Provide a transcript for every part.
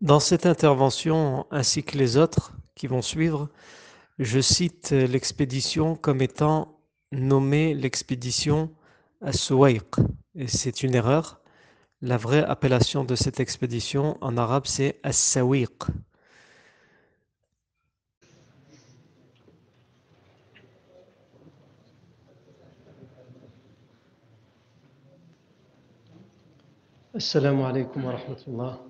Dans cette intervention, ainsi que les autres qui vont suivre, je cite l'expédition comme étant nommée l'expédition As-Suwayq. Et c'est une erreur. La vraie appellation de cette expédition en arabe, c'est As-Sawiq. السلام عليكم ورحمة الله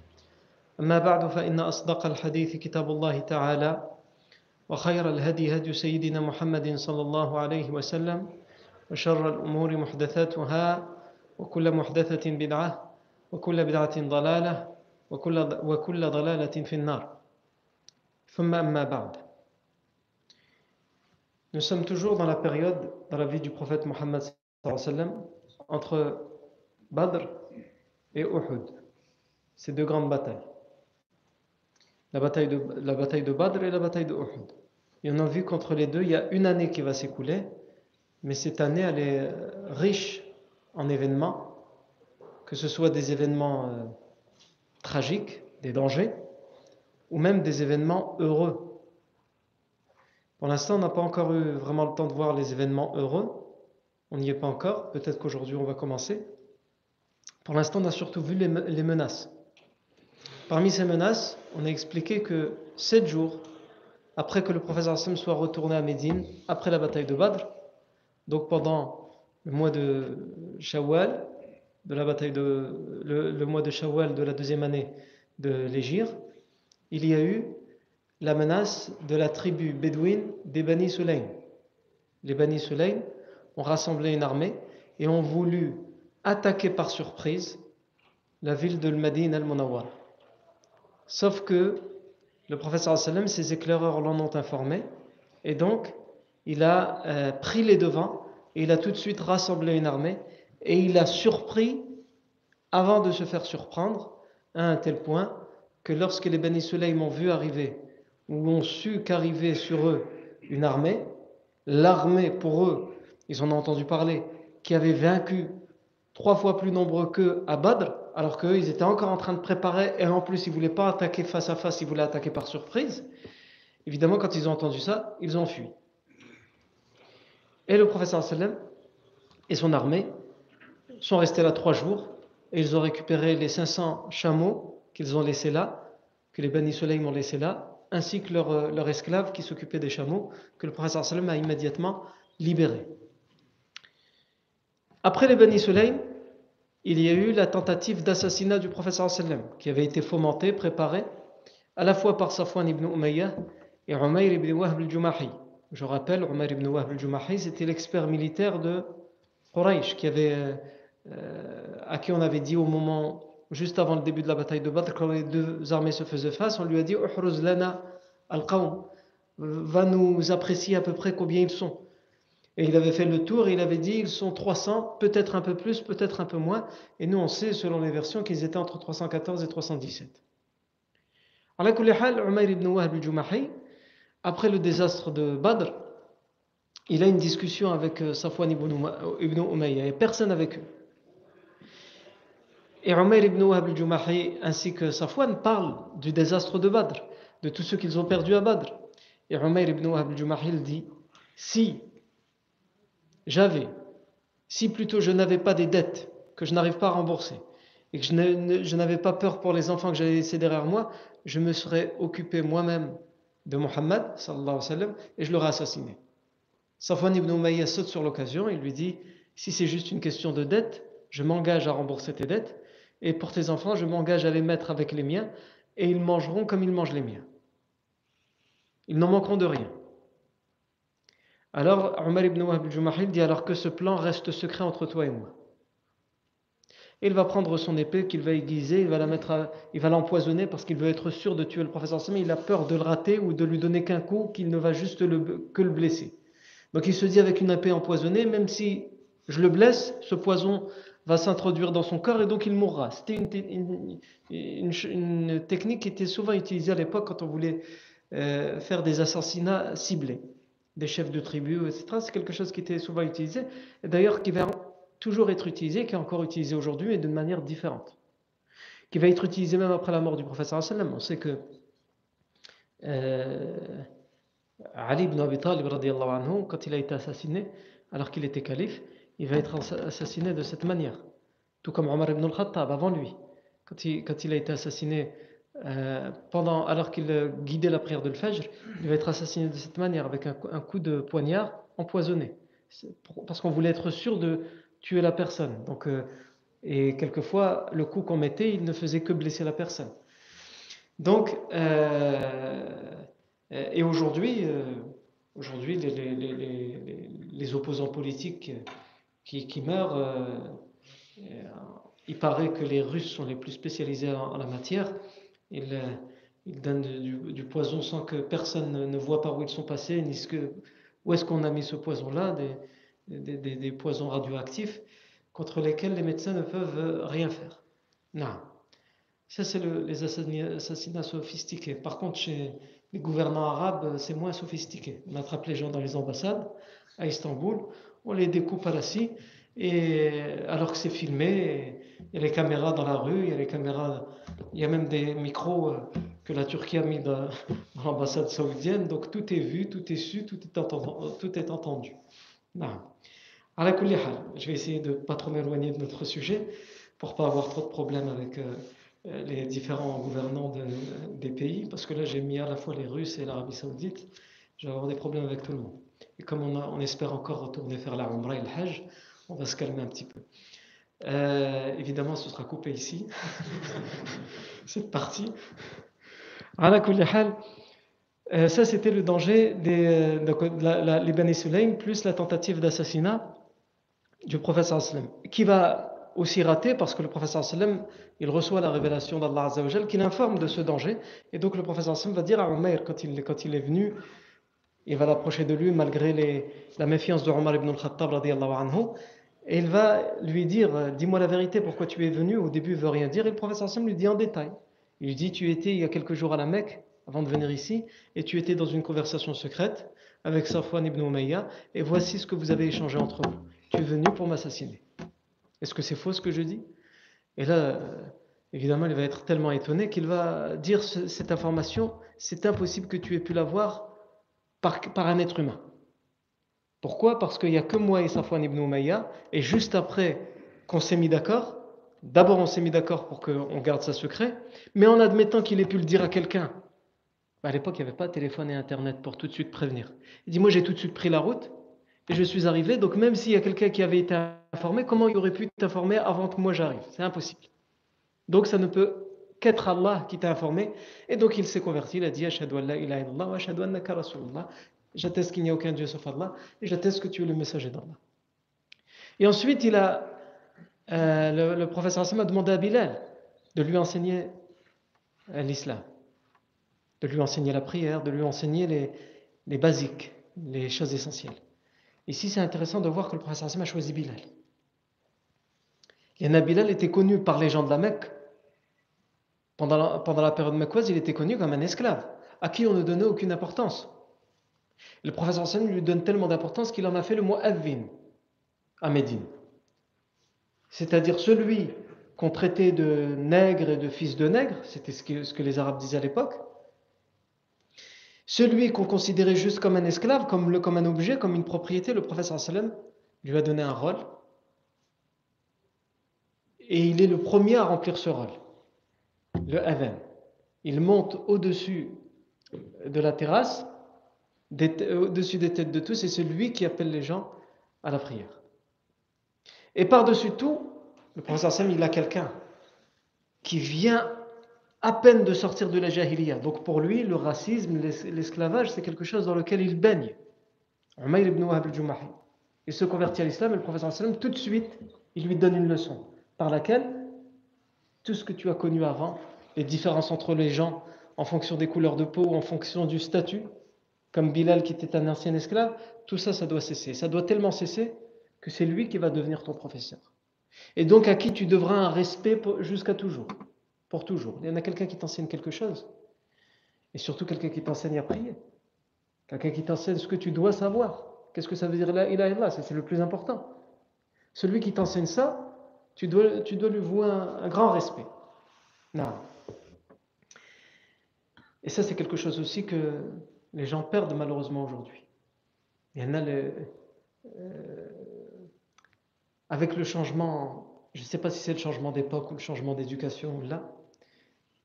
أما بعد فإن أصدق الحديث كتاب الله تعالى وخير الهدي هدي سيدنا محمد صلى الله عليه وسلم وشر الأمور محدثاتها وكل محدثة بدعة وكل بدعة ضلالة وكل, وكل ضلالة في النار ثم أما بعد Nous sommes toujours dans la période, dans la vie du prophète Mohammed entre Badr et Uhud. Ces deux grandes batailles. La bataille, de, Badr et la bataille de Uhud. Et on a vu qu'entre les deux, il y a une année qui va s'écouler, mais cette année, elle est riche en événements, que ce soit des événements euh, tragiques, des dangers, ou même des événements heureux. Pour l'instant, on n'a pas encore eu vraiment le temps de voir les événements heureux. On n'y est pas encore. Peut-être qu'aujourd'hui, on va commencer. Pour l'instant, on a surtout vu les, menaces. Parmi ces menaces, on a expliqué que sept jours après que le professeur Hassan soit retourné à Médine, après la bataille de Badr, donc pendant le mois de Shawwal, de la bataille de, le, mois de Shawwal de la deuxième année de l'Égypte, il y a eu la menace de la tribu bédouine des Bani Sulaim. Les Bani Sulaim ont rassemblé une armée et ont voulu attaquer par surprise la ville de Madine al-Munawwar. Sauf que le professeur sallam, ses éclaireurs l'en ont informé. Et donc il a euh, pris les devants et il a tout de suite rassemblé une armée. Et il a surpris avant de se faire surprendre à un tel point que lorsque les Bani Sulaim ont vu arriver où ont su qu'arrivait sur eux une armée, l'armée pour eux, ils en ont entendu parler, qui avait vaincu trois fois plus nombreux qu'eux à Badr, alors qu'eux, ils étaient encore en train de préparer, et en plus, ils ne voulaient pas attaquer face à face, ils voulaient attaquer par surprise. Évidemment, quand ils ont entendu ça, ils ont fui. Et le professeur sallam et son armée sont restés là trois jours, et ils ont récupéré les 500 chameaux qu'ils ont laissés là, que les Bani Soleil ont laissés là, ainsi que leur, euh, leur esclave qui s'occupait des chameaux, que le prophète sallam a immédiatement libéré. Après les Bani Sulaym, il y a eu la tentative d'assassinat du prophète sallam, qui avait été fomentée, préparée, à la fois par Safwan ibn Umayyah et Umayr ibn Wahb al-Jumahi. Je rappelle, Umayr ibn Wahb al-Jumahi, c'était l'expert militaire de Quraysh, qui euh, à qui on avait dit au moment juste avant le début de la bataille de Badr, quand les deux armées se faisaient face, on lui a dit Uhruz lana al-qawm, va nous apprécier à peu près combien ils sont. Et il avait fait le tour et il avait dit ils sont 300, peut-être un peu plus, peut-être un peu moins. Et nous on sait, selon les versions, qu'ils étaient entre 314 et 317. Umayr ibn Wahb après le désastre de Badr, il a une discussion avec euh, Safwan ibn Umayya et personne avec eux. Et Umayr ibn al-Jumahi ainsi que Safwan parlent du désastre de Badr, de tout ce qu'ils ont perdu à Badr. Et Umayr ibn Wahab al-Jumahi dit Si j'avais, si plutôt je n'avais pas des dettes que je n'arrive pas à rembourser, et que je n'avais pas peur pour les enfants que j'allais laisser derrière moi, je me serais occupé moi-même de Mohammed et je l'aurais assassiné. Safwan ibn Umayya saute sur l'occasion et lui dit si c'est juste une question de dette, je m'engage à rembourser tes dettes et pour tes enfants, je m'engage à les mettre avec les miens et ils mangeront comme ils mangent les miens. Ils n'en manqueront de rien. Alors Omar ibn Wahb al dit alors que ce plan reste secret entre toi et moi il va prendre son épée qu'il va aiguiser, il va la mettre, va l'empoisonner parce qu'il veut être sûr de tuer le professeur mais il a peur de le rater ou de lui donner qu'un coup, qu'il ne va juste que le blesser. Donc il se dit avec une épée empoisonnée, même si je le blesse, ce poison va s'introduire dans son corps et donc il mourra. C'était une, technique qui était souvent utilisée à l'époque quand on voulait euh, faire des assassinats ciblés, des chefs de tribus, etc. C'est quelque chose qui était souvent utilisé, et d'ailleurs qui va toujours être utilisé, qui est encore utilisé aujourd'hui, mais d'une manière différente. Qui va être utilisé même après la mort du prophète On sait que euh, Ali ibn Abi Talib, anhu, quand il a été assassiné, alors qu'il était calife, il va être assassiné de cette manière. Tout comme Omar ibn al-Khattab avant lui. Quand il, a été assassiné euh, pendant, alors qu'il guidait la prière de l'Fajr, il va être assassiné de cette manière, avec un, coup de poignard empoisonné. Parce qu'on voulait être sûr de, tuer la personne. Donc, euh, et quelquefois, le coup qu'on mettait, il ne faisait que blesser la personne. Donc, euh, et aujourd'hui, euh, aujourd'hui les, opposants politiques qui, meurent, il paraît que les Russes sont les plus spécialisés en, la matière. Ils, ils donnent du, poison sans que personne ne voit par où ils sont passés, ni ce que, où est-ce qu'on a mis ce poison-là des, poisons radioactifs contre lesquels les médecins ne peuvent rien faire. Non. Ça, c'est les assassinats sophistiqués. Par contre, chez les gouvernants arabes, c'est moins sophistiqué. On attrape les gens dans les ambassades à Istanbul, on les découpe à la scie, et alors que c'est filmé, il y a les caméras dans la rue, il y a les caméras, il y a même des micros euh, que la Turquie a mis dans, l'ambassade saoudienne, donc tout est vu, tout est su, tout est entendu. Tout est entendu. Non. Je vais essayer de ne pas trop m'éloigner de notre sujet pour pas avoir trop de problèmes avec euh, les différents gouvernants des pays, parce que là j'ai mis à la fois les Russes et l'Arabie Saoudite, je vais avoir des problèmes avec tout le monde. Et comme on, espère encore retourner faire la Umrah et Hajj, on va se calmer un petit peu. Euh, évidemment, ce sera coupé ici, cette partie. Euh, ça, c'était le danger des la, les Bani Sulaim plus la tentative d'assassinat du professeur sallam, qui va aussi rater parce que le professeur sallam, il reçoit la révélation d'Allah Azzawajal qui l'informe de ce danger. Et donc le professeur sallam va dire à Omar quand il, quand il est venu, il va l'approcher de lui malgré la méfiance de Omar ibn al-Khattab anhu, et il va lui dire Dis-moi la vérité, pourquoi tu es venu? Au début, il veut rien dire. Et le professeur sallam lui dit en détail. Il lui dit Tu étais il y a quelques jours à la Mecque avant de venir ici, et tu étais dans une conversation secrète avec Safwan ibn Umayya, et voici ce que vous avez échangé entre vous tu es venu pour m'assassiner. Est-ce que c'est faux ce que je dis? Et là, euh, évidemment, il va être tellement étonné qu'il va dire cette information, c'est impossible que tu aies pu l'avoir par, par un être humain. Pourquoi? Parce qu'il n'y a que moi et Safwan ibn Umayya, et juste après qu'on s'est mis d'accord, d'abord on s'est mis d'accord pour qu'on garde ça secret, mais en admettant qu'il ait pu le dire à quelqu'un, bah, à l'époque il n'y avait pas téléphone et internet pour tout de suite prévenir. Il dit moi j'ai tout de suite pris la route, et je suis arrivé. Donc même s'il y a quelqu'un qui avait été informé, comment il aurait pu t'informer avant que moi j'arrive? C'est impossible. Donc ça ne peut qu'être Allah qui t'a informé. Et donc il s'est converti, il a dit Ashhadu an la ilaha illallah wa. J'atteste qu'il n'y a aucun Dieu sauf Allah et j'atteste que tu es le messager d'Allah. Et ensuite, il a, euh, le, professeur Hassan a demandé à Bilal de lui enseigner euh, l'islam, de lui enseigner la prière, de lui enseigner les, les basiques, les choses essentielles. Ici, c'est intéressant de voir que le prophète a choisi Bilal. Et Bilal était connu par les gens de la Mecque. Pendant la, pendant la période mecquoise, il était connu comme un esclave, à qui on ne donnait aucune importance. Le professeur Hassan lui donne tellement d'importance qu'il en a fait le mot Avin à Médine. C'est-à-dire celui qu'on traitait de nègre et de fils de nègre, c'était ce que, les Arabes disaient à l'époque, celui qu'on considérait juste comme un esclave, comme, un objet, comme une propriété, le professeur sallam lui a donné un rôle. et il est le premier à remplir ce rôle, le adhan. Il monte au-dessus de la terrasse, au-dessus des têtes de tous, et c'est lui qui appelle les gens à la prière. Et par-dessus tout, le professeur Sam, il a quelqu'un qui vient à peine de sortir de la jahiliya. Donc pour lui, le racisme, l'esclavage, c'est quelque chose dans lequel il baigne. Umayr ibn Wahab al-Jumahi. Il se convertit à l'islam et le professeur sallam, tout de suite, il lui donne une leçon par laquelle tout ce que tu as connu avant, les différences entre les gens en fonction des couleurs de peau, en fonction du statut, comme Bilal qui était un ancien esclave, tout ça, ça doit cesser. Ça doit tellement cesser que c'est lui qui va devenir ton professeur. Et donc à qui tu devras un respect jusqu'à toujours, pour toujours. Il y en a quelqu'un qui t'enseigne quelque chose, et surtout quelqu'un qui t'enseigne à prier, quelqu'un qui t'enseigne ce que tu dois savoir. Qu'est-ce que ça veut dire là Il là, c'est le plus important. Celui qui t'enseigne ça, tu dois, lui vouer un, grand respect. Non. Et ça, c'est quelque chose aussi que les gens perdent malheureusement aujourd'hui. Le, euh, avec le changement, je ne sais pas si c'est le changement d'époque ou le changement d'éducation là,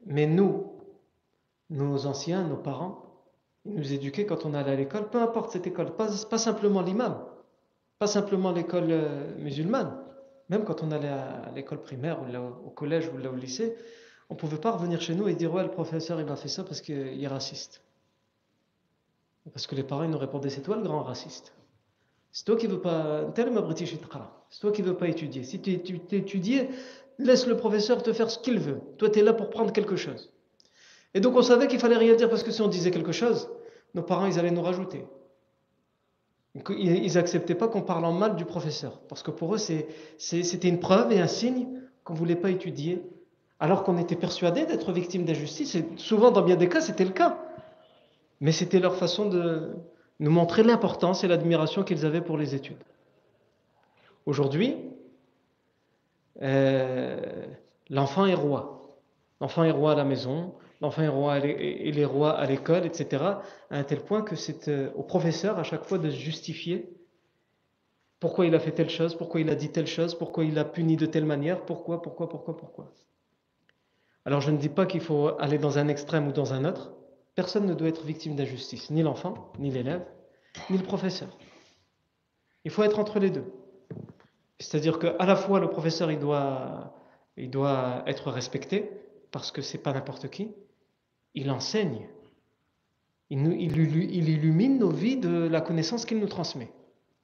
mais nous, nos anciens, nos parents, ils nous éduquaient quand on allait à l'école, peu importe cette école, pas, simplement l'imam, pas simplement l'école euh, musulmane, même quand on allait à, l'école primaire ou au collège ou au lycée, on ne pouvait pas revenir chez nous et dire ouais le professeur il m'a fait ça parce qu'il est raciste. Parce que les parents nous répondaient c'est toi le grand raciste. C'est toi qui veux pas. C'est toi qui veux pas étudier. Si tu étudies, laisse le professeur te faire ce qu'il veut. Toi, tu es là pour prendre quelque chose. Et donc, on savait qu'il fallait rien dire parce que si on disait quelque chose, nos parents, ils allaient nous rajouter. ils n'acceptaient pas qu'on parle en mal du professeur. Parce que pour eux, c'était une preuve et un signe qu'on ne voulait pas étudier. Alors qu'on était persuadé d'être victime d'injustice. Et souvent, dans bien des cas, c'était le cas. Mais c'était leur façon de, nous montrer l'importance et l'admiration qu'ils avaient pour les études. Aujourd'hui, euh, l'enfant est roi. L'enfant est roi à la maison, l'enfant est roi et les rois à l'école, etc. À un tel point que c'est euh, au professeur à chaque fois de justifier pourquoi il a fait telle chose, pourquoi il a dit telle chose, pourquoi il a puni de telle manière, pourquoi, pourquoi, pourquoi, pourquoi. Alors je ne dis pas qu'il faut aller dans un extrême ou dans un autre, Personne ne doit être victime d'injustice, ni l'enfant, ni l'élève, ni le professeur. Il faut être entre les deux. C'est-à-dire qu'à la fois le professeur il doit, il doit être respecté, parce que c'est pas n'importe qui, il enseigne, il, il, il, illumine nos vies de la connaissance qu'il nous transmet,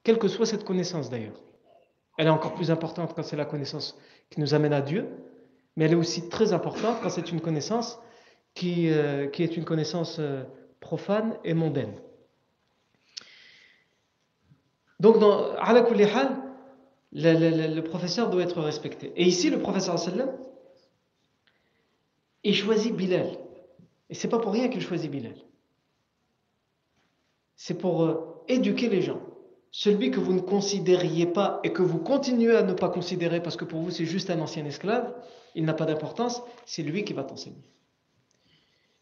quelle que soit cette connaissance d'ailleurs. Elle est encore plus importante quand c'est la connaissance qui nous amène à Dieu, mais elle est aussi très importante quand c'est une connaissance qui, euh, qui est une connaissance euh, profane et mondaine. Donc, dans Ala le, le, le, professeur doit être respecté. Et ici, le professeur sallam, il choisit Bilal. Et c'est pas pour rien qu'il choisit Bilal. C'est pour euh, éduquer les gens. Celui que vous ne considériez pas et que vous continuez à ne pas considérer parce que pour vous c'est juste un ancien esclave, il n'a pas d'importance, c'est lui qui va t'enseigner.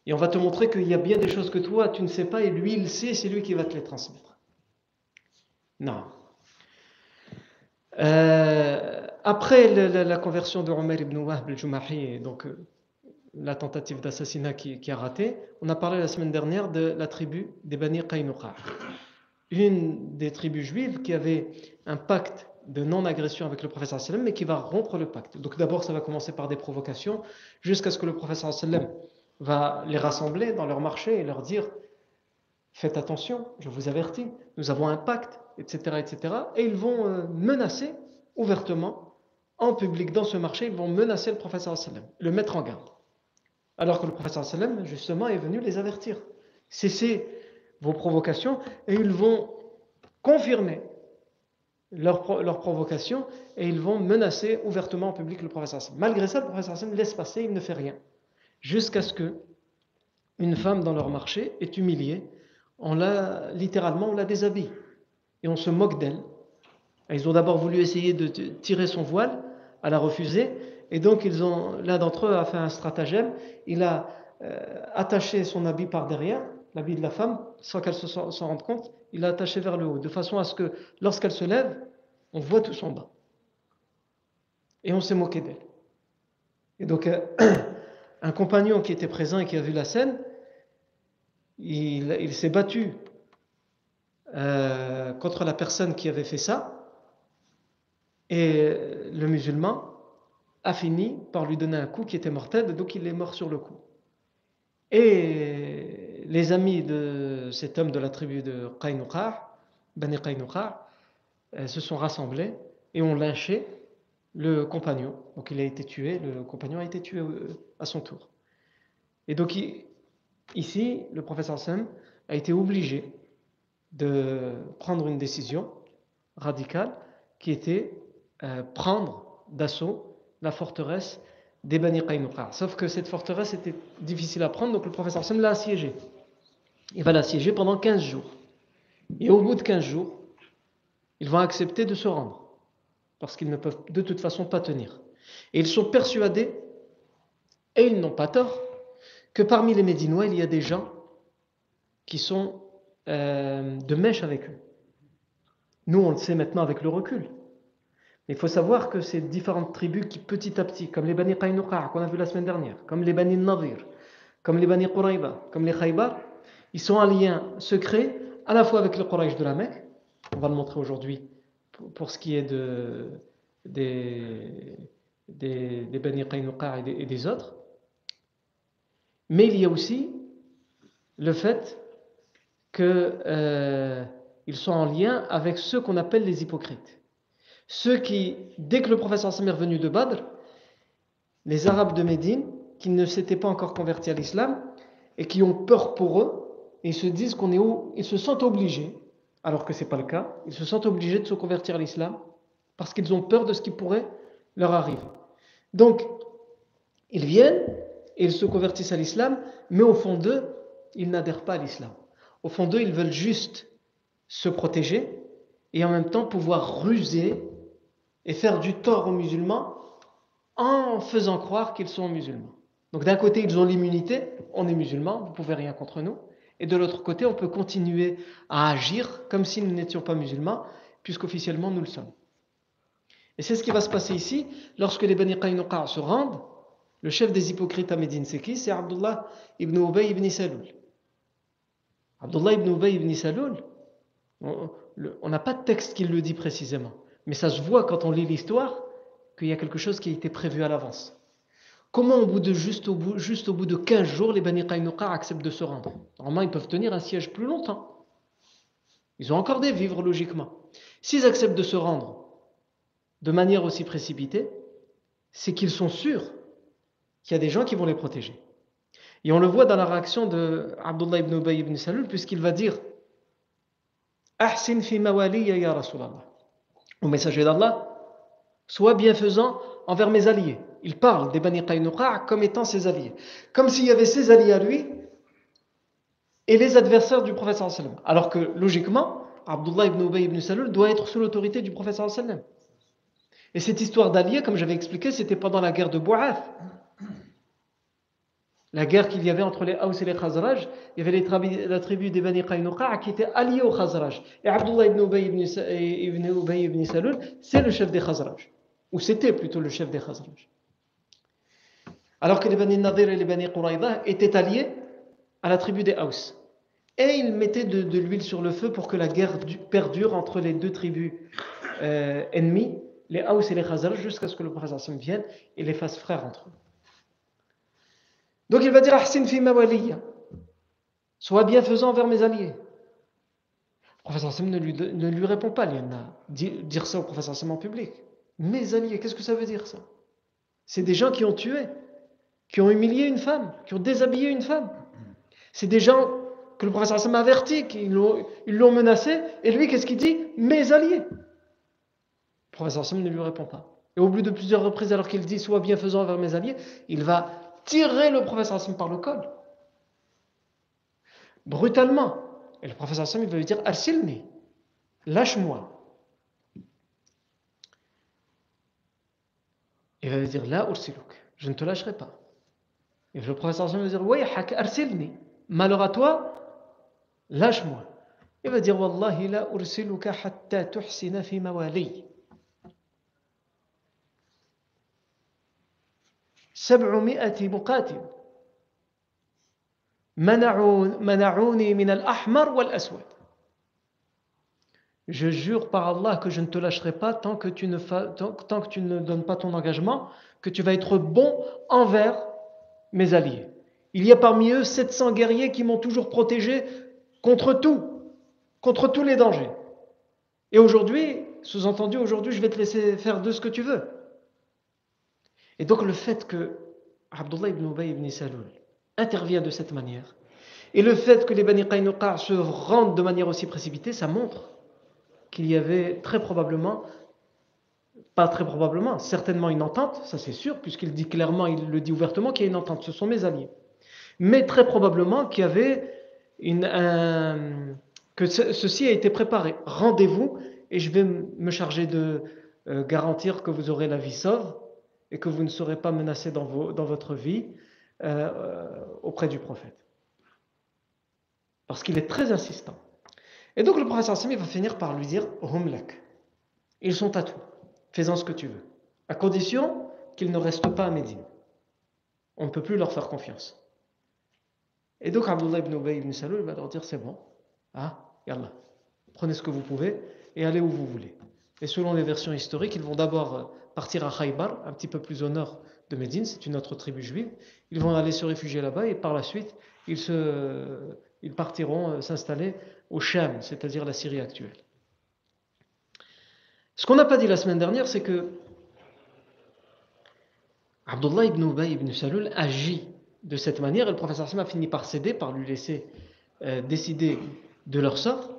Et on va te montrer qu'il y a bien des choses que toi, tu ne sais pas, et lui, il sait, c'est lui qui va te les transmettre. Non. Euh, après la, conversion de Omar ibn Wahb al-Jumahi, donc euh, la tentative d'assassinat qui, a raté, on a parlé la semaine dernière de la tribu des Bani Qaynuqa. Une des tribus juives qui avait un pacte de non-agression avec le professeur sallam, mais qui va rompre le pacte. Donc d'abord, ça va commencer par des provocations, jusqu'à ce que le professeur sallam va les rassembler dans leur marché et leur dire faites attention, je vous avertis, nous avons un pacte, etc. etc. Et ils vont euh, menacer ouvertement, en public, dans ce marché, ils vont menacer le professeur sallam, le mettre en garde. Alors que le professeur sallam, justement, est venu les avertir. Cessez vos provocations et ils vont confirmer leur, leur provocation et ils vont menacer ouvertement en public le professeur sallam. Malgré ça, le professeur sallam laisse passer, il ne fait rien jusqu'à ce que une femme dans leur marché est humiliée. On l'a littéralement, on la déshabille et on se moque d'elle. Ils ont d'abord voulu essayer de tirer son voile, elle a refusé, et donc l'un d'entre eux a fait un stratagème. Il a euh, attaché son habit par derrière, l'habit de la femme, sans qu'elle s'en rende compte. Il l'a attaché vers le haut, de façon à ce que lorsqu'elle se lève, on voit tout son bas. Et on s'est moqué d'elle. Et donc, euh, un compagnon qui était présent et qui a vu la scène, il, s'est battu euh, contre la personne qui avait fait ça. Et le musulman a fini par lui donner un coup qui était mortel, donc il est mort sur le coup. Et les amis de cet homme de la tribu de Qaynuqa, Bani Qaynuqa, euh, se sont rassemblés et ont lynché le compagnon. Donc a été tué, compagnon a été tué euh, à son tour. Et donc ici, le professeur Sam a été obligé de prendre une décision radicale qui était euh, prendre d'assaut la forteresse des Bani Qaynuqa. Sauf que cette forteresse était difficile à prendre, donc le professeur Sam l'a assiégée. Il va l'assiéger pendant 15 jours. Et au bout de 15 jours, ils vont accepter de se rendre, parce qu'ils ne peuvent de toute façon pas tenir. Et ils sont persuadés, et ils n'ont pas tort, que parmi les Médinois, il y a des gens qui sont euh, de mèche avec eux. Nous, on le sait maintenant avec le recul. Mais il faut savoir que ces différentes tribus qui, petit à petit, comme les Bani Qaynuqa qu'on a vu la semaine dernière, comme les Bani Nadir, comme les Bani Qurayba, comme les Khaybar, ils sont en lien secret à la fois avec le Quraysh de la Mecque, on va le montrer aujourd'hui pour, ce qui est de, des, des, Bani Qaynuqa et des, autres, mais il y a aussi le fait qu'ils euh, sont en lien avec ceux qu'on appelle les hypocrites. Ceux qui, dès que le professeur Sam est revenu de Badr, les Arabes de Médine, qui ne s'étaient pas encore convertis à l'islam, et qui ont peur pour eux, ils se disent qu'on est ils se sentent obligés, alors que ce n'est pas le cas, ils se sentent obligés de se convertir à l'islam, parce qu'ils ont peur de ce qui pourrait leur arriver. Donc, ils viennent et ils se convertissent à l'islam, mais au fond d'eux, ils n'adhèrent pas à l'islam. Au fond d'eux, ils veulent juste se protéger et en même temps pouvoir ruser et faire du tort aux musulmans en faisant croire qu'ils sont musulmans. Donc d'un côté, ils ont l'immunité, on est musulmans, vous pouvez rien contre nous. Et de l'autre côté, on peut continuer à agir comme si nous n'étions pas musulmans, puisqu'officiellement nous le sommes. Et c'est ce qui va se passer ici, lorsque les Bani Qaynuqa se rendent, le chef des hypocrites à Médine, c'est qui? C'est Abdullah ibn Ubay ibn Saloul. Abdullah ibn Ubay ibn Saloul, on n'a pas de texte qui le dit précisément, mais ça se voit quand on lit l'histoire qu'il y a quelque chose qui a été prévu à l'avance. Comment au bout de juste au bout, de 15 jours, les Bani Qaynuqa acceptent de se rendre? Normalement, ils peuvent tenir un siège plus longtemps. Ils ont encore des vivres, logiquement. S'ils acceptent de se rendre de manière aussi précipitée, c'est qu'ils sont sûrs qu'il y a des gens qui vont les protéger. Et on le voit dans la réaction de Abdullah ibn Ubay ibn Salul, puisqu'il va dire Ahsin fi mawaliya ya Rasulallah. Au messager d'Allah, sois bienfaisant envers mes alliés. Il parle des Bani Qaynuqa comme étant ses alliés. Comme s'il y avait ses alliés à lui et les adversaires du prophète. Alors que, logiquement, Abdullah ibn Ubay ibn Salul doit être sous l'autorité du prophète sallam. Et cette histoire d'alliés, comme j'avais expliqué, c'était pendant la guerre de Bou'ath la guerre qu'il y avait entre les Haus et les Khazraj, il y avait la tribu des Bani Qaynuqa qui était alliée aux Khazraj. Et Abdullah ibn Ubay ibn, ibn, Salul, c'est le chef des Khazraj. Ou c'était plutôt le chef des Khazraj. Alors que les Bani Nadir et les Bani Quraïda étaient alliés à la tribu des Haus. Et ils mettaient de, l'huile sur le feu pour que la guerre perdure entre les deux tribus euh, ennemies, les Haus et les Khazraj, jusqu'à ce que le prophète vienne et les fasse frères entre eux. Donc il va dire Ahsin fi mawaliya. Sois bienfaisant envers mes alliés. Le professeur Sam ne lui, ne lui répond pas, dire ça au professeur Sam en public. Mes alliés, qu'est-ce que ça veut dire ça? C'est des gens qui ont tué, qui ont humilié une femme, qui ont déshabillé une femme. C'est des gens que le professeur a averti, qu'ils l'ont menacé, et lui, qu'est-ce qu'il dit? Mes alliés. Le professeur Sam ne lui répond pas. Et au bout de plusieurs reprises, alors qu'il dit Sois bienfaisant envers mes alliés, il va tirer le professeur Hassan par le col. Brutalement. Et le professeur Hassan, il va lui dire Arsilni, lâche-moi. Il va lui dire La ursiluk, je ne te lâcherai pas. Et le professeur Hassan va dire Wayhak, arsilni, malheur à toi, lâche-moi. Il va dire Wallahi la ursiluka hatta tuhsina fi mawali. سبعمائة مقاتل منعوني من الأحمر والأسود Je jure par Allah que je ne te lâcherai pas tant que, tu ne tant, tant que tu ne donnes pas ton engagement, que tu vas être bon envers mes alliés. Il y a parmi eux 700 guerriers qui m'ont toujours protégé contre tout, contre tous les dangers. Et aujourd'hui, sous-entendu, aujourd'hui, je vais te laisser faire de ce que tu veux. Et donc le fait que Abdullah ibn Ubay ibn Salul intervient de cette manière, et le fait que les Bani Qaynuqa se rendent de manière aussi précipitée, ça montre qu'il y avait très probablement, pas très probablement, certainement une entente, ça c'est sûr, puisqu'il dit clairement, il le dit ouvertement qu'il y a une entente, ce sont mes alliés. Mais très probablement qu'il y avait une, un, que ceci a été préparé. Rendez-vous et je vais me charger de euh, garantir que vous aurez la vie sauve et que vous ne serez pas menacé dans, votre vie euh, euh, auprès du prophète. Parce qu'il est très insistant. Et donc le prophète Sassim va finir par lui dire Humlak. Ils sont à tout. Fais-en ce que tu veux. À condition qu'ils ne restent pas à Médine. On ne peut plus leur faire confiance. Et donc Abdullah ibn Ubay ibn Salul va leur dire c'est bon. Ah, yallah. Prenez ce que vous pouvez et allez où vous voulez. Et selon les versions historiques, ils vont d'abord euh, partir à Khaybar, un petit peu plus au nord de Médine, c'est une autre tribu juive. Ils vont aller se réfugier là-bas et par la suite, ils, ils partiront euh, s'installer au Sham, c'est-à-dire la Syrie actuelle. Ce qu'on n'a pas dit la semaine dernière, c'est que Abdullah ibn Ubay ibn Salul agit de cette manière et le professeur Sam a fini par céder, par lui laisser euh, décider de leur sort.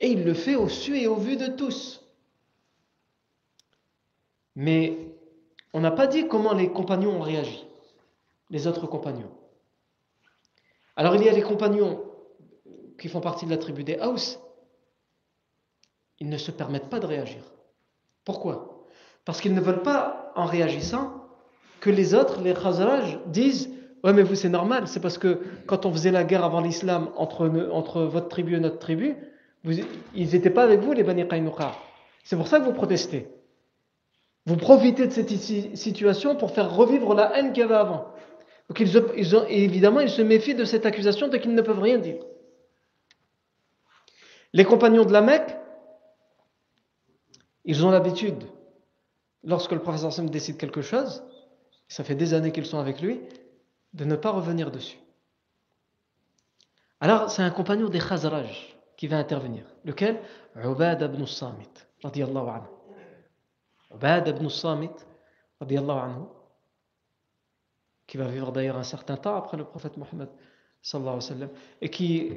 Et il le fait au su et au vu de tous. Mais on n'a pas dit comment les compagnons ont réagi, les autres compagnons. Alors il y a les compagnons qui font partie de la tribu des Haus. Ils ne se permettent pas de réagir. Pourquoi? Parce qu'ils ne veulent pas, en réagissant, que les autres, les Khazraj, disent Ouais, mais vous, c'est normal, c'est parce que quand on faisait la guerre avant l'islam entre, entre votre tribu et notre tribu, ils n'étaient pas avec vous, les Bani Qaynuqa. C'est pour ça que vous protestez. Vous profitez de cette situation pour faire revivre la haine qu'il y avait avant. Donc évidemment, ils se méfient de cette accusation de qu'ils ne peuvent rien dire. Les compagnons de la Mecque, ils ont l'habitude, lorsque le professeur Sam décide quelque chose, ça fait des années qu'ils sont avec lui, de ne pas revenir dessus. Alors, c'est un compagnon des Khazraj qui va intervenir. Lequel? Ubad ibn Samit, radiallahu anhu. Ubad ibn Samit, radiallahu anhu, qui va vivre d'ailleurs un certain temps après le prophète Mohammed, sallallahu alayhi wa sallam, et qui,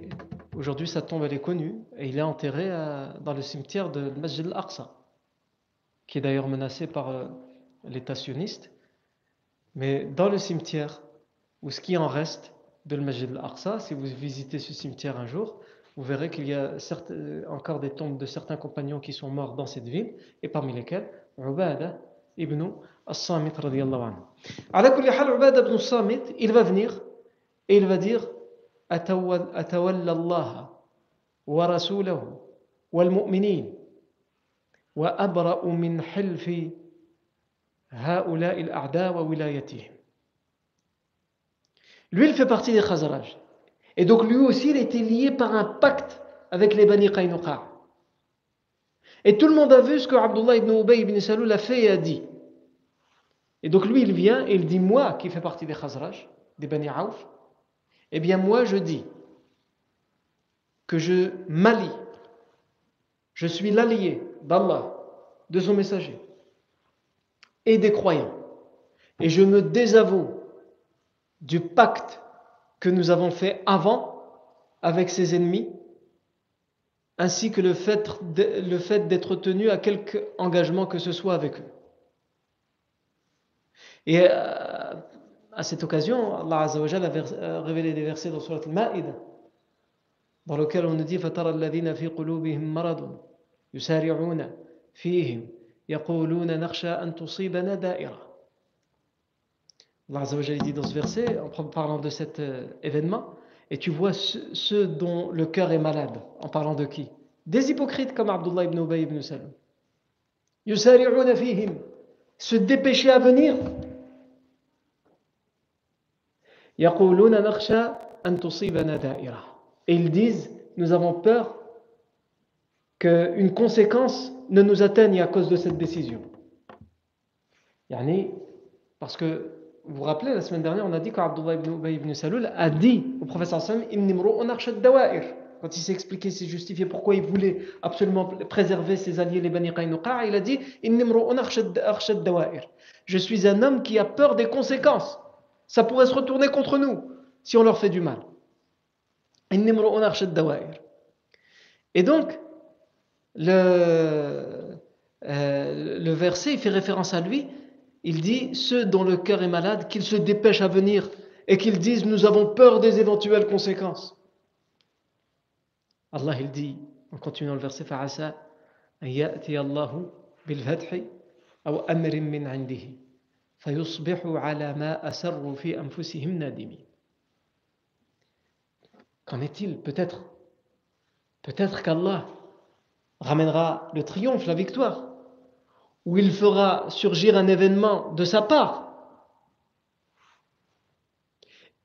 aujourd'hui, sa tombe, elle est connue, et il est enterré à, dans le cimetière de Masjid al-Aqsa, qui est d'ailleurs menacé par euh, l'État sioniste. Mais dans le cimetière, ou ce qui en reste de le Masjid al-Aqsa, si vous visitez ce cimetière un jour, vous verrez qu'il y a certes, euh, encore des tombes de certains compagnons qui sont morts dans cette ville, et parmi lesquels Ubada ibn al-Samit radiallahu anhu. Ubada ibn al-Samit, il va venir et il va dire « Atawalla Allah wa wal mu'minin » وأبرأ من حلف هؤلاء الأعداء وولايتهم Lui, il fait partie des Khazraj. Et donc lui aussi, il était lié par un pacte avec les Bani Qaynuqa. Et tout le monde a vu ce que Abdullah ibn Ubay ibn Salul a fait et a dit. Et donc lui, il vient et il dit, moi qui fais partie des Khazraj, des Bani Auf, eh bien moi je dis que je m'allie, je suis l'allié d'Allah, de son messager et des croyants. Et je me désavoue du pacte que nous avons fait avant avec ses ennemis, ainsi que le fait, d'être tenu à quelque engagement que ce soit avec eux. Et euh, à cette occasion, Allah Azzawajal a euh, révélé des versets dans le Surat al-Ma'id, dans lequel on nous dit « fi qulubihim maradun » يُسَارِعُونَ فِيهِمْ يَقُولُونَ نَخْشَى أَن تُصِيبَنَا دَائِرَةٌ Allah dit dans ce verset, en parlant de cet euh, événement, et tu vois ceux dont le cœur est malade, en parlant de qui Des hypocrites comme Abdullah ibn Ubay ibn Salam. fihim, se dépêcher à venir, Et ils disent, nous avons peur qu'une conséquence ne nous atteigne à cause de cette décision. Parce que, vous vous rappelez, la semaine dernière, on a dit qu'Abdullah ibn ibn Salul a dit au professeur Sallam, quand il s'est expliqué, s'est justifié pourquoi il voulait absolument préserver ses alliés, les Bani Qaynuqa, il a dit Je suis un homme qui a peur des conséquences. Ça pourrait se retourner contre nous si on leur fait du mal. Et donc, le, euh, le verset, il fait référence à lui. Il dit Ceux dont le cœur est malade, qu'ils se dépêchent à venir et qu'ils disent Nous avons peur des éventuelles conséquences. Allah il dit, en continuant le verset فعسى أن يأتي الله بالفتح أو أمر من عنده فيصبحوا على ما أسروا في أنفسهم نادمين Qu'en est-il Peut-être peut-être qu'Allah ramènera le triomphe, la victoire, ou il fera surgir un événement de sa part,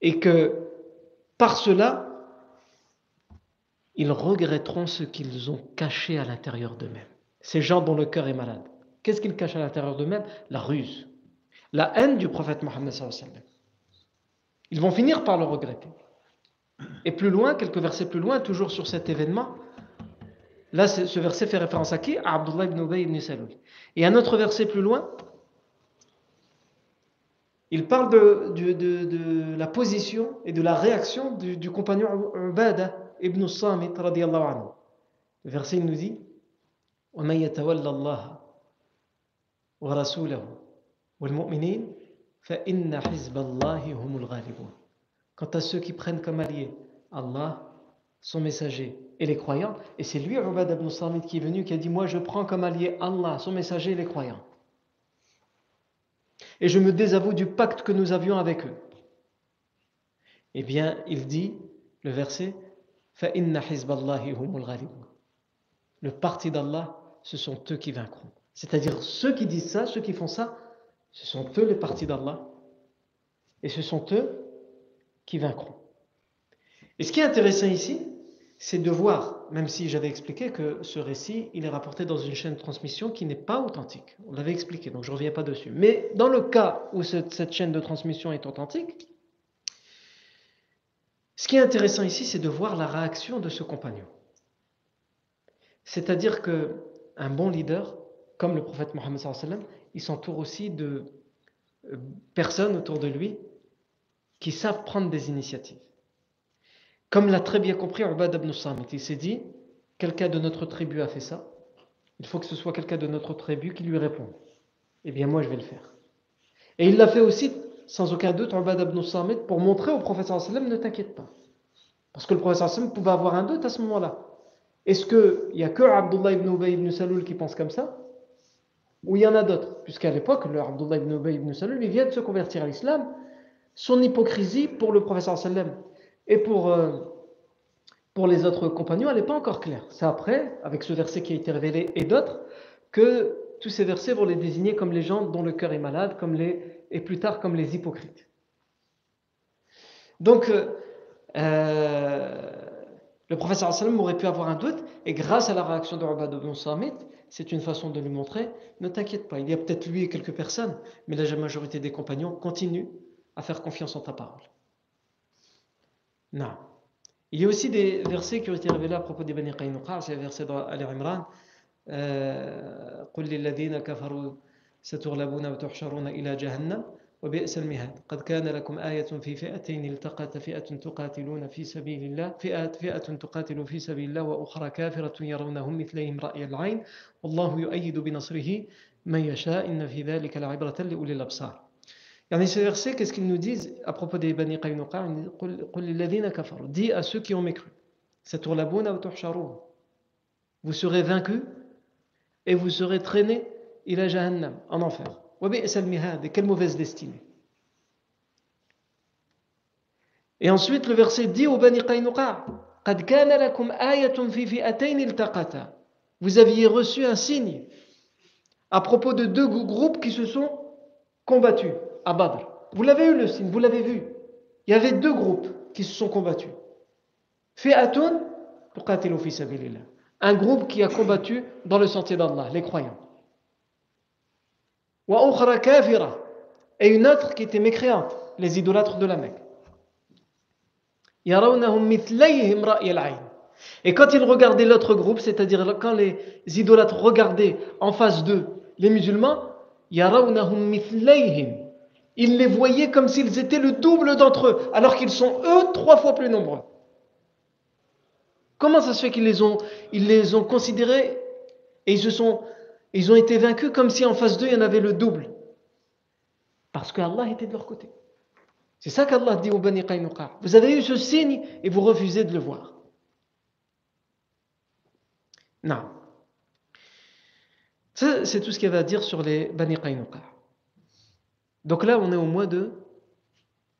et que par cela, ils regretteront ce qu'ils ont caché à l'intérieur d'eux-mêmes. Ces gens dont le cœur est malade. Qu'est-ce qu'ils cachent à l'intérieur d'eux-mêmes? La ruse, la haine du prophète Mohammed. Ils vont finir par le regretter. Et plus loin, quelques versets plus loin, toujours sur cet événement, Là, ce verset fait référence à qui À Abdullah ibn Ubay ibn Salul. Et un autre verset plus loin, il parle de, la position et de la réaction du, compagnon Ubada ibn Samit radiallahu anhu. Le verset nous dit وَمَنْ يَتَوَلَّ اللَّهَ وَرَسُولَهُ وَالْمُؤْمِنِينَ فَإِنَّ حِزْبَ اللَّهِ هُمُ الْغَالِبُونَ Quant à ceux qui prennent comme alliés Allah, son messager et les croyants. Et c'est lui, Ubad ibn Samit, qui est venu, qui a dit Moi, je prends comme allié Allah, son messager les croyants. Et je me désavoue du pacte que nous avions avec eux. Eh bien, il dit, le verset Le parti d'Allah, ce sont eux qui vaincront. C'est-à-dire, ceux qui disent ça, ceux qui font ça, ce sont eux les partis d'Allah. Et ce sont eux qui vaincront. Et ce qui est intéressant ici, c'est de voir, même si j'avais expliqué que ce récit, il est rapporté dans une chaîne de transmission qui n'est pas authentique. On l'avait expliqué, donc je ne reviens pas dessus. Mais dans le cas où cette, chaîne de transmission est authentique, ce qui est intéressant ici, c'est de voir la réaction de ce compagnon. C'est-à-dire que un bon leader, comme le prophète Mohammed il s'entoure aussi de euh, personnes autour de lui qui savent prendre des initiatives. Comme l'a très bien compris Ubad ibn Samit, il s'est dit quelqu'un de notre tribu a fait ça, il faut que ce soit quelqu'un de notre tribu qui lui réponde. Eh bien, moi, je vais le faire. Et il l'a fait aussi, sans aucun doute, Ubad ibn Samit, pour montrer au professeur sallam ne t'inquiète pas. Parce que le professeur sallam pouvait avoir un doute à ce moment-là. Est-ce qu'il n'y a que Abdullah ibn Ubay ibn Salul qui pense comme ça? Ou il y en a d'autres? Puisqu'à l'époque, le Abdullah ibn Ubay ibn Salul, il vient de se convertir à l'islam. Son hypocrisie pour le professeur sallam et pour, euh, pour les autres compagnons, elle n'est pas encore claire. C'est après, avec ce verset qui a été révélé et d'autres, que tous ces versets vont les désigner comme les gens dont le cœur est malade, comme les, et plus tard comme les hypocrites. Donc, euh, euh, le professeur aurait pu avoir un doute, et grâce à la réaction de Rabbi ibn Samit, c'est une façon de lui montrer ne t'inquiète pas, il y a peut-être lui et quelques personnes, mais la majorité des compagnons continuent à faire confiance en ta parole. Non. Il y a aussi des versets qui ont été révélés à propos des Bani Qaynuqa, c'est le verset dans Al-Imran. قل للذين كفروا ستغلبون وتحشرون إلى جهنم وبئس المهاد قد كان لكم آية في فئتين التقت فئة تقاتلون في سبيل الله فئة فئة تقاتل في سبيل الله وأخرى كافرة يرونهم مثليهم رأي العين والله يؤيد بنصره من يشاء إن في ذلك لعبرة لأولي الأبصار Et ces versets, qu'est-ce qu'ils nous disent à propos des Bani Qaynuqa? Dis à ceux qui ont mécru. Vous serez vaincus et vous serez traînés ila jahannam, en enfer. Et quelle mauvaise destinée. Et ensuite, le verset dit aux Bani Qaynuqa Vous aviez reçu un signe à propos de deux groupes qui se sont combattus à. Vous l'avez eu le signe, vous l'avez vu. il y avait deux groupes qui se sont combattus. Fi'atun. Un groupe qui a combattu dans le sentier d'Allah, les croyants. Et une autre qui était mécréante, les idolâtres de la Mecque. Et quand ils regardaient l'autre groupe, c'est-à-dire quand les idolâtres regardaient en face d'eux les musulmans. Ils les voyaient comme s'ils étaient le double d'entre eux, alors qu'ils sont eux trois fois plus nombreux. Comment ça se fait qu'ils les ont, ils les ont considérés et ils, se sont, ils ont été vaincus comme si en face d'eux il y en avait le double? Parce qu'Allah était de leur côté. C'est ça qu'Allah dit au Bani Qaynuqa. Vous avez eu ce signe et vous refusez de le voir. Non. C'est tout ce qu'il y avait à dire sur les Bani Qaynuqa. Donc là, on est au mois de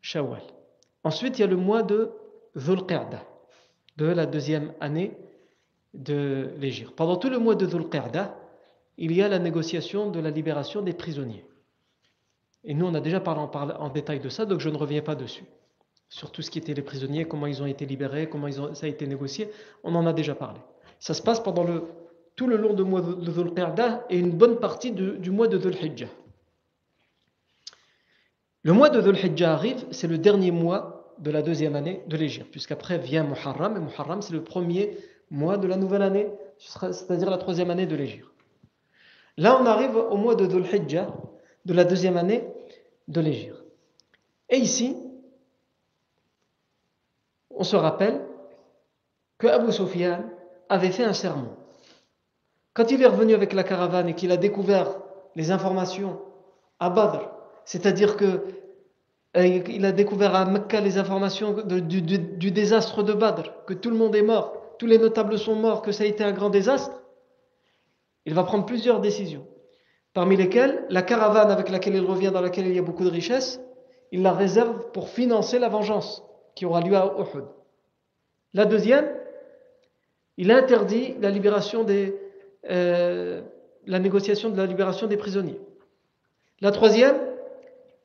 Shawwal. Ensuite, il y a le mois de Dhul de la deuxième année de l'Égypte. Pendant tout le mois de Dhul il y a la négociation de la libération des prisonniers. Et nous, on a déjà parlé en, détail de ça, donc je ne reviens pas dessus. Sur tout ce qui était les prisonniers, comment ils ont été libérés, comment ils ont, ça a été négocié, on en a déjà parlé. Ça se passe pendant tout le long du mois de Dhul et une bonne partie du mois de Dhul. Le mois de Dhul Hijjah arrive, c'est le dernier mois de la deuxième année de l'Égypte, puisqu'après vient Muharram, et Muharram c'est le premier mois de la nouvelle année, c'est-à-dire la troisième année de l'Égypte. Là, on arrive au mois de Dhul Hijjah, de la deuxième année de l'Égypte. Et ici, on se rappelle que Abu Sufyan avait fait un sermon. Quand il est revenu avec la caravane et qu'il a découvert les informations à Badr, c'est-à-dire que euh, il a découvert à Mecca les informations du, désastre de Badr, que tout le monde est mort, tous les notables sont morts, que ça a été un grand désastre. Il va prendre plusieurs décisions, parmi lesquelles la caravane avec laquelle il revient, dans laquelle il y a beaucoup de richesses, il la réserve pour financer la vengeance qui aura lieu à Uhud. La deuxième, il interdit la libération des, euh, la négociation de la libération des prisonniers. La troisième,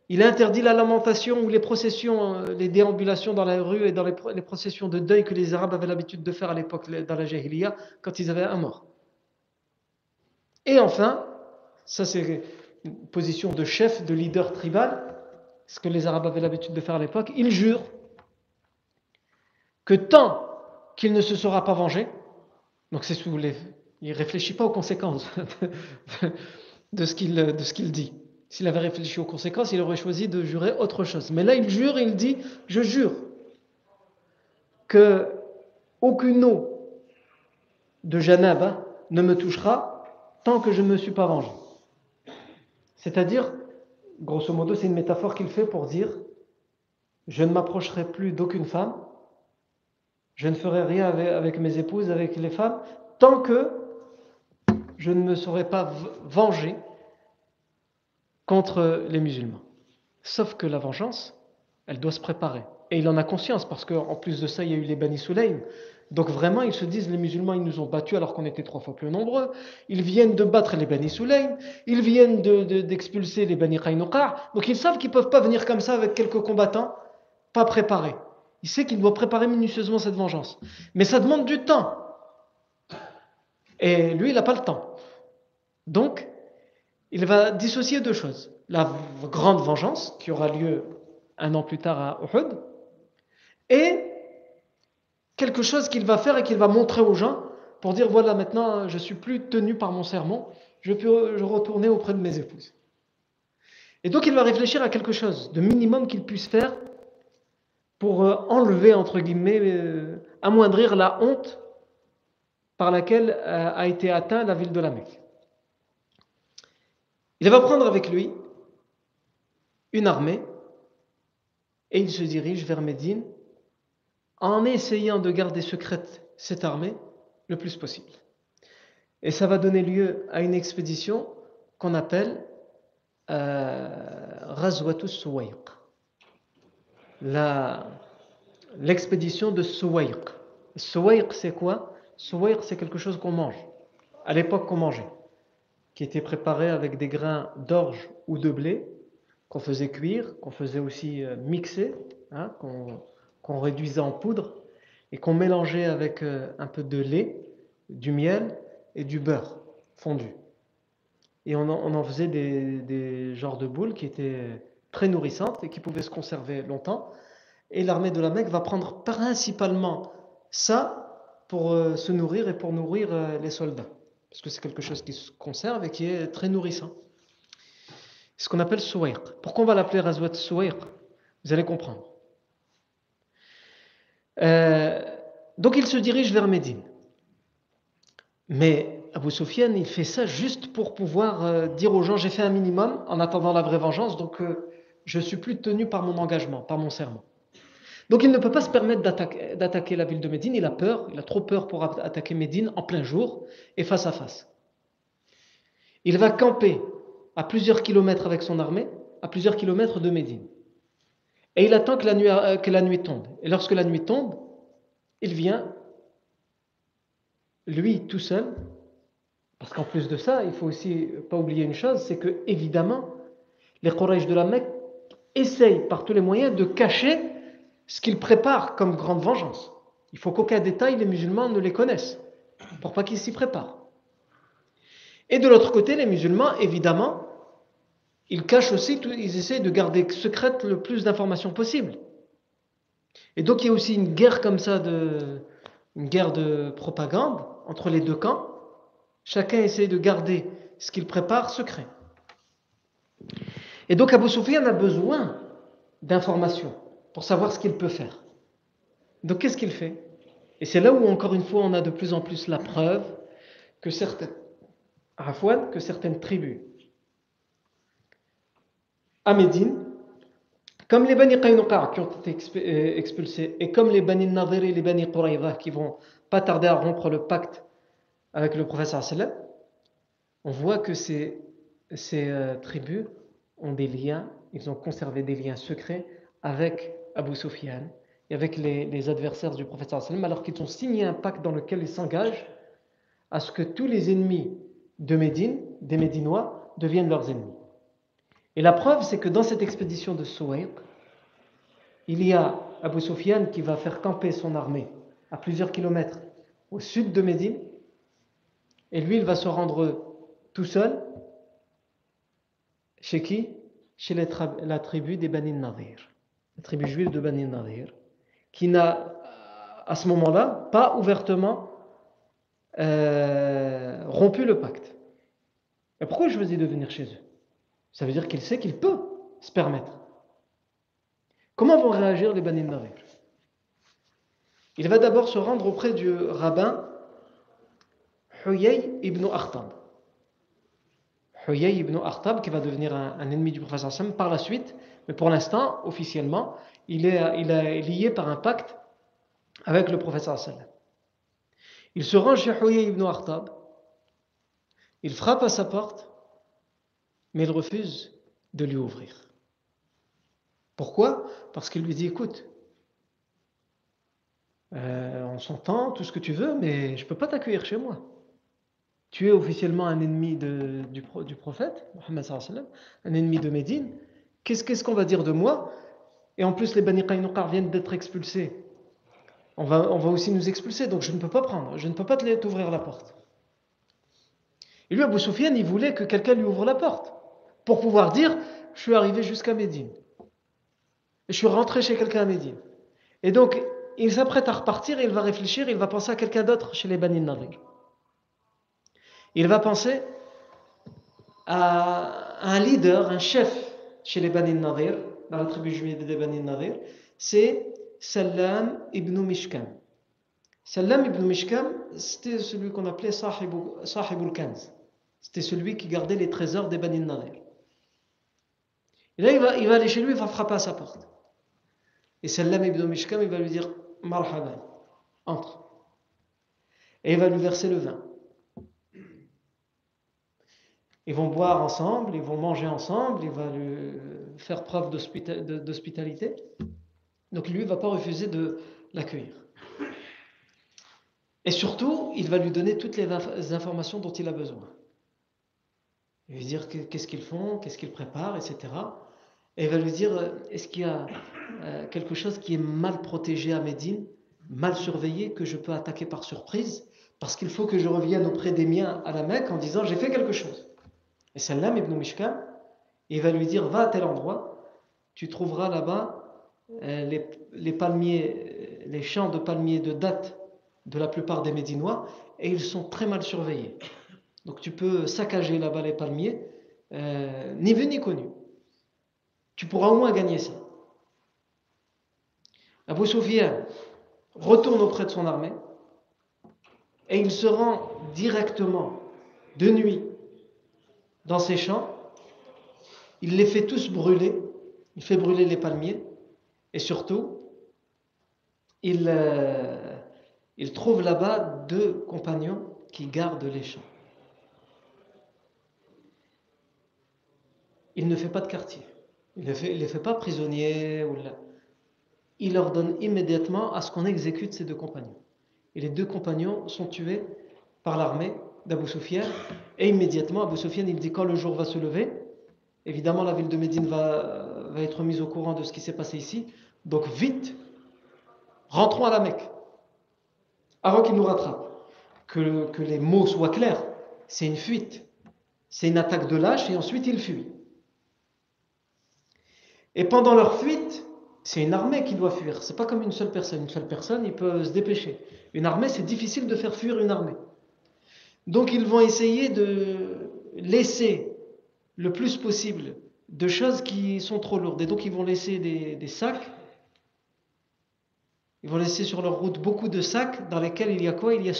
il interdit la lamentation ou les processions, euh, les déambulations dans la rue et dans les, processions de deuil que les Arabes avaient l'habitude de faire à l'époque dans la Jahiliya quand ils avaient un mort. Et enfin, ça c'est une position de chef, de leader tribal, ce que les Arabes avaient l'habitude de faire à l'époque, il jure que tant qu'il ne se sera pas vengé, donc c'est sous les, il réfléchit pas aux conséquences de ce qu'il dit. S'il avait réfléchi aux conséquences, il aurait choisi de jurer autre chose. Mais là, il jure il dit Je jure que aucune eau de Janaba ne me touchera tant que je ne me suis pas vengé. C'est-à-dire, grosso modo, c'est une métaphore qu'il fait pour dire Je ne m'approcherai plus d'aucune femme, je ne ferai rien avec mes épouses, avec les femmes, tant que je ne me serai pas vengé contre les musulmans. Sauf que la vengeance, elle doit se préparer. Et il en a conscience parce qu'en plus de ça, il y a eu les Bani Sulaym. Donc vraiment, ils se disent, les musulmans, ils nous ont battus alors qu'on était trois fois plus nombreux. Ils viennent de battre les Bani Sulaym. Ils viennent d'expulser les Bani Qaynuqa. Donc ils savent qu'ils ne peuvent pas venir comme ça avec quelques combattants pas préparés. Il sait qu'il doit préparer minutieusement cette vengeance. Mais ça demande du temps. Et lui, il n'a pas le temps. Donc, il va dissocier deux choses. La grande vengeance, qui aura lieu un an plus tard à Uhud, et quelque chose qu'il va faire et qu'il va montrer aux gens pour dire voilà, maintenant, je suis plus tenu par mon sermon, je peux retourner auprès de mes épouses. Et donc, il va réfléchir à quelque chose de minimum qu'il puisse faire pour euh, enlever, entre guillemets, euh, amoindrir la honte par laquelle euh, a été atteinte la ville de la Mecque. Il va prendre avec lui une armée et il se dirige vers Médine en essayant de garder secrète cette armée le plus possible. Et ça va donner lieu à une expédition qu'on appelle euh, Razwatus l'expédition de Suwayq. Suwayq, c'est quoi? Suwayq, c'est quelque chose qu'on mange. À l'époque, qu'on mangeait qui était préparé avec des grains d'orge ou de blé qu'on faisait cuire, qu'on faisait aussi euh, mixer hein, qu'on réduisait en poudre et qu'on mélangeait avec euh, un peu de lait, du miel et du beurre fondu. Et on en, faisait des, genres de boules qui étaient très nourrissantes et qui pouvaient se conserver longtemps. Et l'armée de la Mecque va prendre principalement ça pour euh, se nourrir et pour nourrir les soldats. Parce que c'est quelque chose qui se conserve et qui est très nourrissant. Ce qu'on appelle Souaïq. Pourquoi on va l'appeler Razouat Souaïq Vous allez comprendre. Euh, donc il se dirige vers Médine. Mais Abu Sufyan, il fait ça juste pour pouvoir euh, dire aux gens j'ai fait un minimum en attendant la vraie vengeance, donc euh, je suis plus tenu par mon engagement, par mon serment. Donc il ne peut pas se permettre d'attaquer la ville de Médine, il a peur, il a trop peur pour attaquer Médine en plein jour et face à face. Il va camper à plusieurs kilomètres avec son armée, à plusieurs kilomètres de Médine. Et il attend que la nuit, euh, que la nuit tombe. Et lorsque la nuit tombe, il vient, lui tout seul, parce qu'en plus de ça, il faut aussi pas oublier une chose, c'est que évidemment, les Quraysh de la Mecque essayent par tous les moyens de cacher ce qu'ils préparent comme grande vengeance. Il faut qu'aucun détail les musulmans ne les connaissent, pour pas qu'ils s'y préparent. Et de l'autre côté, les musulmans, évidemment, ils cachent aussi, ils essayent de garder secrète le plus d'informations possible. Et donc il y a aussi une guerre comme ça, une guerre de propagande entre les deux camps, Chacun essaie de garder ce qu'il prépare secret. Et donc Abu Sufyan a besoin d'informations pour savoir ce qu'il peut faire. Donc qu'est-ce qu'il fait? Et c'est là où encore une fois on a de plus en plus la preuve que certaines, que certaines tribus à Médine, comme les Bani Qaynuqa qui ont été euh, expulsés, et comme les Bani Nadir et les Bani Qurayza qui vont pas tarder à rompre le pacte avec le professeur on voit que ces, ces euh, tribus ont des liens, ils ont conservé des liens secrets avec Abu Sufyan et avec les, adversaires du professeur sallam, alors qu'ils ont signé un pacte dans lequel ils s'engagent à ce que tous les ennemis de Médine, des Médinois, deviennent leurs ennemis. Et la preuve, c'est que dans cette expédition de Souaïq, il y a Abu Sufyan qui va faire camper son armée à plusieurs kilomètres au sud de Médine, et lui, il va se rendre tout seul. Chez qui? Chez la tribu des Bani Nadir. La tribu juive de Bani Nadir. Qui n'a, à ce moment-là, pas ouvertement euh, rompu le pacte. Et pourquoi je choisit de venir chez eux? Ça veut dire qu'il sait qu'il peut se permettre. Comment vont réagir les Bani Nadir? Il va d'abord se rendre auprès du rabbin Huyay ibn Akhtab. Huyay ibn Akhtab, qui va devenir un, ennemi du prophète Sam par la suite, mais pour l'instant, officiellement, il est, lié par un pacte avec le prophète Sam. Il se rend chez Huyay ibn Akhtab, il frappe à sa porte, mais il refuse de lui ouvrir. Pourquoi? Parce qu'il lui dit écoute, euh, on s'entend, tout ce que tu veux, mais je ne peux pas t'accueillir chez moi tu es officiellement un ennemi du, prophète, Mohammed un ennemi de Médine, qu'est-ce qu'on va dire de moi? Et en plus, les Bani Qaynuqa viennent d'être expulsés. On va, aussi nous expulser, donc je ne peux pas prendre, je ne peux pas t'ouvrir la porte. Et lui, Abu Sufyan, il voulait que quelqu'un lui ouvre la porte, pour pouvoir dire, je suis arrivé jusqu'à Médine. Je suis rentré chez quelqu'un à Médine. Et donc, il s'apprête à repartir, il va réfléchir, il va penser à quelqu'un d'autre chez les Bani Nadir il va penser à un leader, un chef chez les Bani Nadir, dans la tribu juive des Bani Nadir, c'est Salam ibn Mishkam. Salam ibn Mishkam, c'était celui qu'on appelait Sahibul Kanz. C'était celui qui gardait les trésors des Bani Nadir. Et là, il va, aller chez lui, il va frapper à sa porte. Et Salam ibn Mishkam, il va lui dire Marhaban, entre. Et il va lui verser le vin. Ils vont boire ensemble, ils vont manger ensemble, il va lui faire preuve d'hospitalité. Donc lui ne va pas refuser de l'accueillir. Et surtout, il va lui donner toutes les informations dont il a besoin. Il va lui dire qu'est-ce qu'ils font, qu'est-ce qu'ils préparent, etc. Et il va lui dire euh, Est-ce qu'il y a euh, quelque chose qui est mal protégé à Médine, mal surveillé, que je peux attaquer par surprise Parce qu'il faut que je revienne auprès des miens à la Mecque en disant J'ai fait quelque chose. Et Salam ibn Mishkan, il va lui dire Va à tel endroit, tu trouveras là-bas euh, les, palmiers, les champs de palmiers de date de la plupart des Médinois, et ils sont très mal surveillés. Donc tu peux saccager là-bas les palmiers, ni vu ni connu. Tu pourras au moins gagner ça. Abu Sufyan retourne auprès de son armée et il se rend directement de nuit dans ses champs. Il les fait tous brûler. Il fait brûler les palmiers et surtout, il, euh, il trouve là-bas deux compagnons qui gardent les champs. Il ne fait pas de quartier. Il ne les fait, pas prisonniers. Il ordonne immédiatement à ce qu'on exécute ces deux compagnons. Et les deux compagnons sont tués par l'armée d'Abu. Et immédiatement, Abu Sufyan, il dit quand le jour va se lever, évidemment la ville de Médine va, être mise au courant de ce qui s'est passé ici. Donc vite, rentrons à la Mecque. Avant qu'il nous rattrape. Que, les mots soient clairs. C'est une fuite. C'est une attaque de lâche et ensuite il fuit. Et pendant leur fuite, c'est une armée qui doit fuir. C'est pas comme une seule personne. Une seule personne, ils peuvent se dépêcher. Une armée, c'est difficile de faire fuir une armée. Donc ils vont essayer de laisser le plus possible de choses qui sont trop lourdes. Et donc ils vont laisser des, sacs. Ils vont laisser sur leur route beaucoup de sacs dans lesquels il y a quoi? Il y a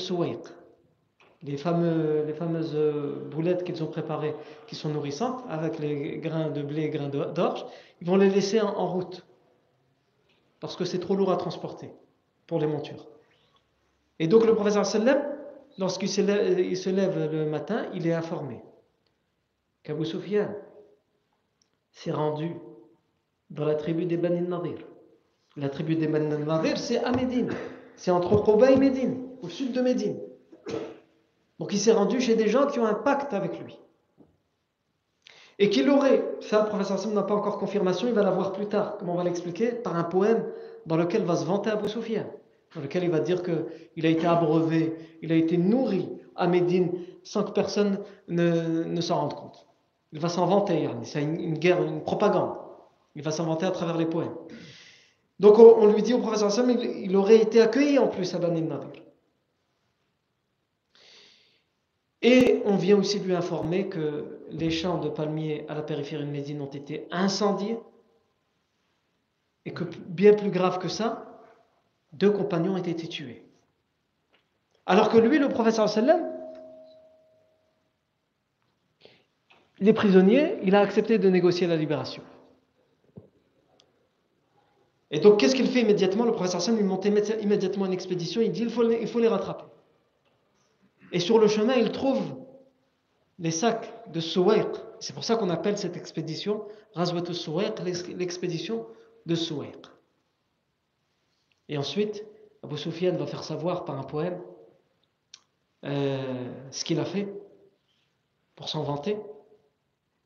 fameux, les fameuses euh, boulettes qu'ils ont préparées, qui sont nourrissantes, avec les grains de blé et grains d'orge, ils vont les laisser en, route, parce que c'est trop lourd à transporter pour les montures. Et donc le professeur sallam, lorsqu'il se, lève, le matin, il est informé qu'Abu Sufyan s'est rendu dans la tribu des Bani Nadir. La tribu des Bani Nadir, c'est à Médine. C'est entre Koba et Médine, au sud de Médine. Donc il s'est rendu chez des gens qui ont un pacte avec lui. Et qu'il aurait, ça le professeur Sam n'a pas encore confirmation, il va l'avoir plus tard, comme on va l'expliquer, par un poème dans lequel va se vanter Abu dans lequel il va dire qu'il a été abreuvé, il a été nourri à Médine sans que personne ne, s'en rende compte. Il va s'en vanter, c'est une, guerre, une propagande. Il va s'en vanter à travers les poèmes. Donc on, lui dit au professeur Sam, il, aurait été accueilli en plus à Bani Nadir. Et on vient aussi lui informer que les champs de palmiers à la périphérie de Médine ont été incendiés et que bien plus grave que ça, deux compagnons ont été tués. Alors que lui, le professeur sallam, les prisonniers, il a accepté de négocier la libération. Et donc, qu'est-ce qu'il fait immédiatement? Le professeur sallam, il monte immédiatement une expédition, il dit il faut les rattraper. Et sur le chemin, il trouve les sacs de Souwaiq. C'est pour ça qu'on appelle cette expédition Razwat Souwaiq, l'expédition de Souwaiq. Et ensuite, Abu Sufyan va faire savoir par un poème euh, ce qu'il a fait pour s'en vanter.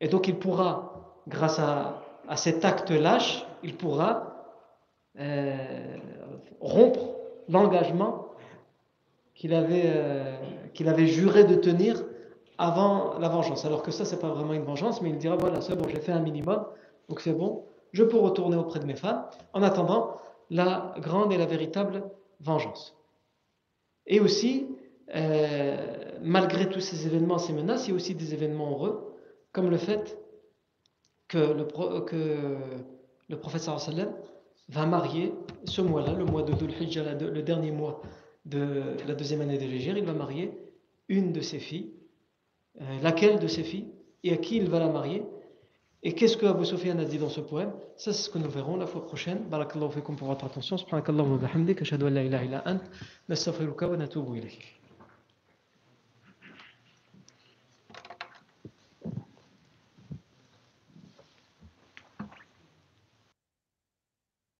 Et donc il pourra, grâce à, cet acte lâche, il pourra euh, rompre l'engagement qu'il avait, euh, avait juré de tenir avant la vengeance. Alors que ça, c'est pas vraiment une vengeance, mais il dira voilà, c'est bon, j'ai fait un minimum, donc c'est bon, je peux retourner auprès de mes femmes, en attendant la grande et la véritable vengeance. Et aussi, euh, malgré tous ces événements, ces menaces, il y a aussi des événements heureux, comme le fait que le, que le prophète sallam va marier ce mois-là, le mois de Dhul Hijjah, le dernier mois de la deuxième année de l'Égir, il va marier une de ses filles. Euh, laquelle de ses filles Et à qui il va la marier? Et qu'est-ce que Abu Sufyan a dit dans ce poème? Ça, c'est ce que nous verrons la fois prochaine. Barakallahu fikum pour votre attention. Subhanakallahu wa bihamdik. Ashhadu an la ilaha illa ant. Nastaghfiruka wa natubu ilayk.